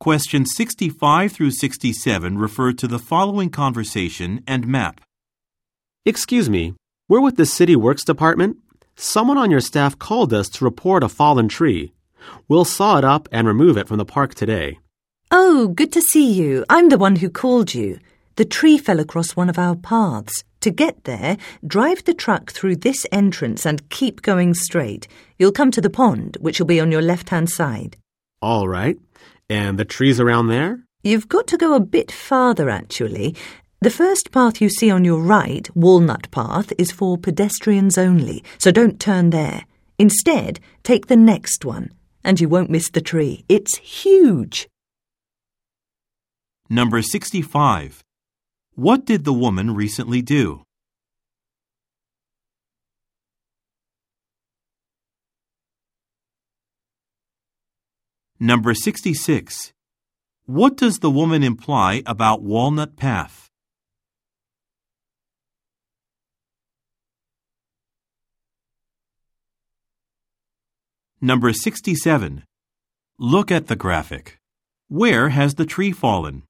Questions 65 through 67 refer to the following conversation and map. Excuse me, we're with the City Works Department. Someone on your staff called us to report a fallen tree. We'll saw it up and remove it from the park today. Oh, good to see you. I'm the one who called you. The tree fell across one of our paths. To get there, drive the truck through this entrance and keep going straight. You'll come to the pond, which will be on your left hand side. All right. And the trees around there? You've got to go a bit farther, actually. The first path you see on your right, Walnut Path, is for pedestrians only, so don't turn there. Instead, take the next one, and you won't miss the tree. It's huge. Number 65. What did the woman recently do? Number 66. What does the woman imply about Walnut Path? Number 67. Look at the graphic. Where has the tree fallen?